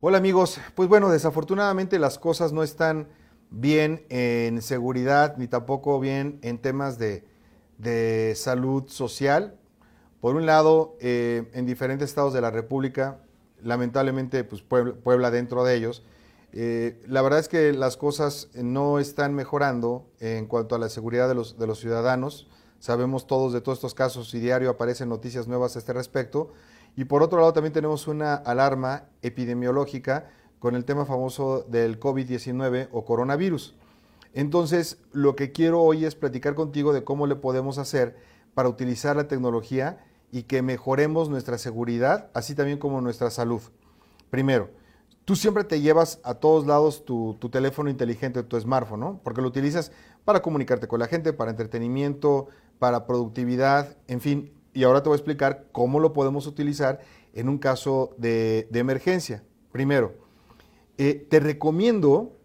Hola amigos, pues bueno, desafortunadamente las cosas no están bien en seguridad ni tampoco bien en temas de, salud social. Por un lado, eh, en diferentes estados de la República, lamentablemente pues Puebla, dentro de ellos, eh, la verdad es que las cosas no están mejorando en cuanto a la seguridad de los, de los ciudadanos. Sabemos todos de todos estos casos y diario aparecen noticias nuevas a este respecto. Y por otro lado también tenemos una alarma epidemiológica con el tema famoso del COVID-19 o coronavirus. Entonces, lo que quiero hoy es platicar contigo de cómo le podemos hacer para utilizar la tecnología y que mejoremos nuestra seguridad, así también como nuestra salud. Primero, tú siempre te llevas a todos lados tu, teléfono inteligente, tu smartphone, ¿no? Porque lo utilizas para comunicarte con la gente, para entretenimiento, para productividad, en fin, y ahora te voy a explicar cómo lo podemos utilizar en un caso de, emergencia. Primero, eh, te recomiendo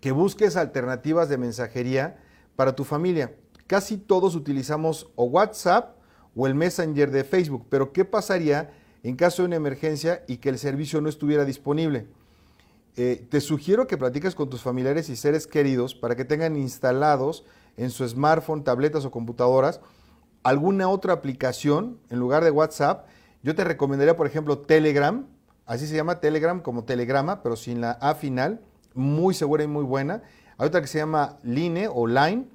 que busques alternativas de mensajería para tu familia. Casi todos utilizamos o WhatsApp o el Messenger de Facebook, pero ¿qué pasaría en caso de una emergencia y que el servicio no estuviera disponible? Eh, te sugiero que platiques con tus familiares y seres queridos para que tengan instalados en su smartphone, tabletas o computadoras alguna otra aplicación en lugar de WhatsApp, yo te recomendaría, por ejemplo, Telegram, así se llama Telegram como Telegrama, pero sin la A final, muy segura y muy buena. Hay otra que se llama Line o Line.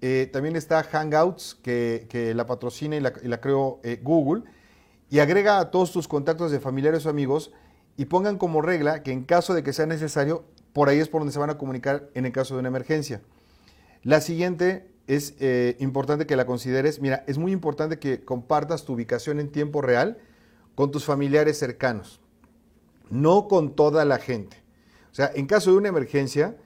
Eh, también está Hangouts, que, la patrocina y la, creó eh, Google. Y agrega a todos tus contactos de familiares o amigos y pongan como regla que en caso de que sea necesario, por ahí es por donde se van a comunicar en el caso de una emergencia. La siguiente es eh, importante que la consideres. Mira, es muy importante que compartas tu ubicación en tiempo real con tus familiares cercanos, no con toda la gente. O sea, en caso de una emergencia,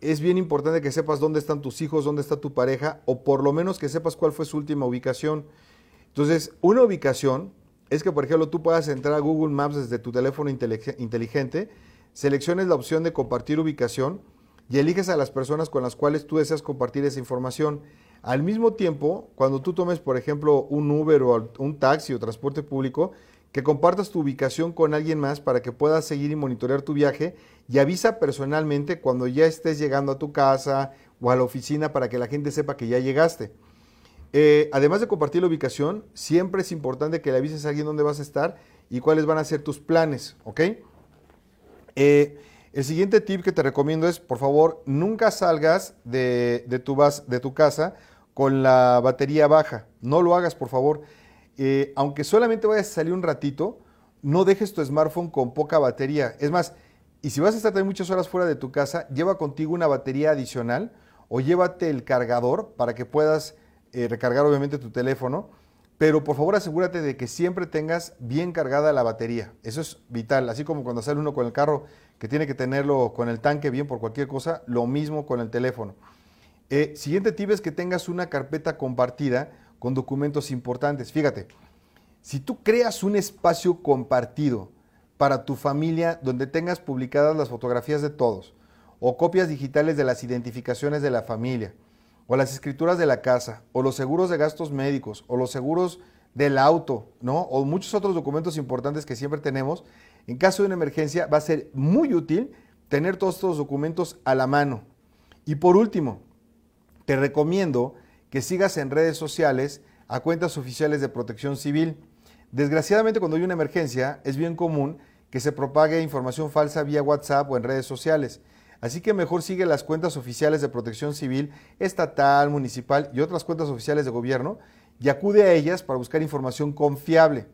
es bien importante que sepas dónde están tus hijos, dónde está tu pareja, o por lo menos que sepas cuál fue su última ubicación. Entonces, una ubicación es que, por ejemplo, tú puedas entrar a Google Maps desde tu teléfono inteligente, selecciones la opción de compartir ubicación, y eliges a las personas con las cuales tú deseas compartir esa información. Al mismo tiempo, cuando tú tomes, por ejemplo, un Uber o un taxi o transporte público, que compartas tu ubicación con alguien más para que puedas seguir y monitorear tu viaje y avisa personalmente cuando ya estés llegando a tu casa o a la oficina para que la gente sepa que ya llegaste. Eh, además de compartir la ubicación, siempre es importante que le avises a alguien dónde vas a estar y cuáles van a ser tus planes, ¿ok? Eh, el siguiente tip que te recomiendo es, por favor, nunca salgas de, tu, de tu, casa con la batería baja. No lo hagas, por favor. Eh, aunque solamente vayas a salir un ratito, no dejes tu smartphone con poca batería. Es más, y si vas a estar muchas horas fuera de tu casa, lleva contigo una batería adicional o llévate el cargador para que puedas eh, recargar obviamente tu teléfono. Pero por favor asegúrate de que siempre tengas bien cargada la batería. Eso es vital. Así como cuando sale uno con el carro que tiene que tenerlo con el tanque bien por cualquier cosa, lo mismo con el teléfono. Eh, siguiente tip es que tengas una carpeta compartida con documentos importantes. Fíjate, si tú creas un espacio compartido para tu familia donde tengas publicadas las fotografías de todos, o copias digitales de las identificaciones de la familia, o las escrituras de la casa, o los seguros de gastos médicos, o los seguros del auto, ¿no? O muchos otros documentos importantes que siempre tenemos, en caso de una emergencia va a ser muy útil tener todos estos documentos a la mano. Y por último, te recomiendo que sigas en redes sociales a cuentas oficiales de protección civil. Desgraciadamente cuando hay una emergencia es bien común que se propague información falsa vía WhatsApp o en redes sociales. Así que mejor sigue las cuentas oficiales de protección civil, estatal, municipal y otras cuentas oficiales de gobierno y acude a ellas para buscar información confiable.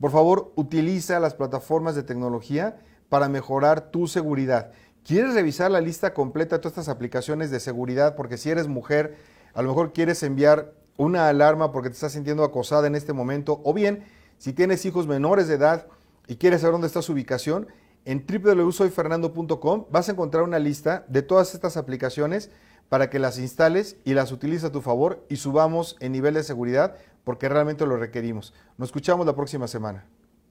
Por favor, utiliza las plataformas de tecnología para mejorar tu seguridad. ¿Quieres revisar la lista completa de todas estas aplicaciones de seguridad? Porque si eres mujer, a lo mejor quieres enviar una alarma porque te estás sintiendo acosada en este momento. O bien, si tienes hijos menores de edad y quieres saber dónde está su ubicación, en www.soyfernando.com vas a encontrar una lista de todas estas aplicaciones para que las instales y las utilices a tu favor y subamos en nivel de seguridad porque realmente lo requerimos. Nos escuchamos la próxima semana.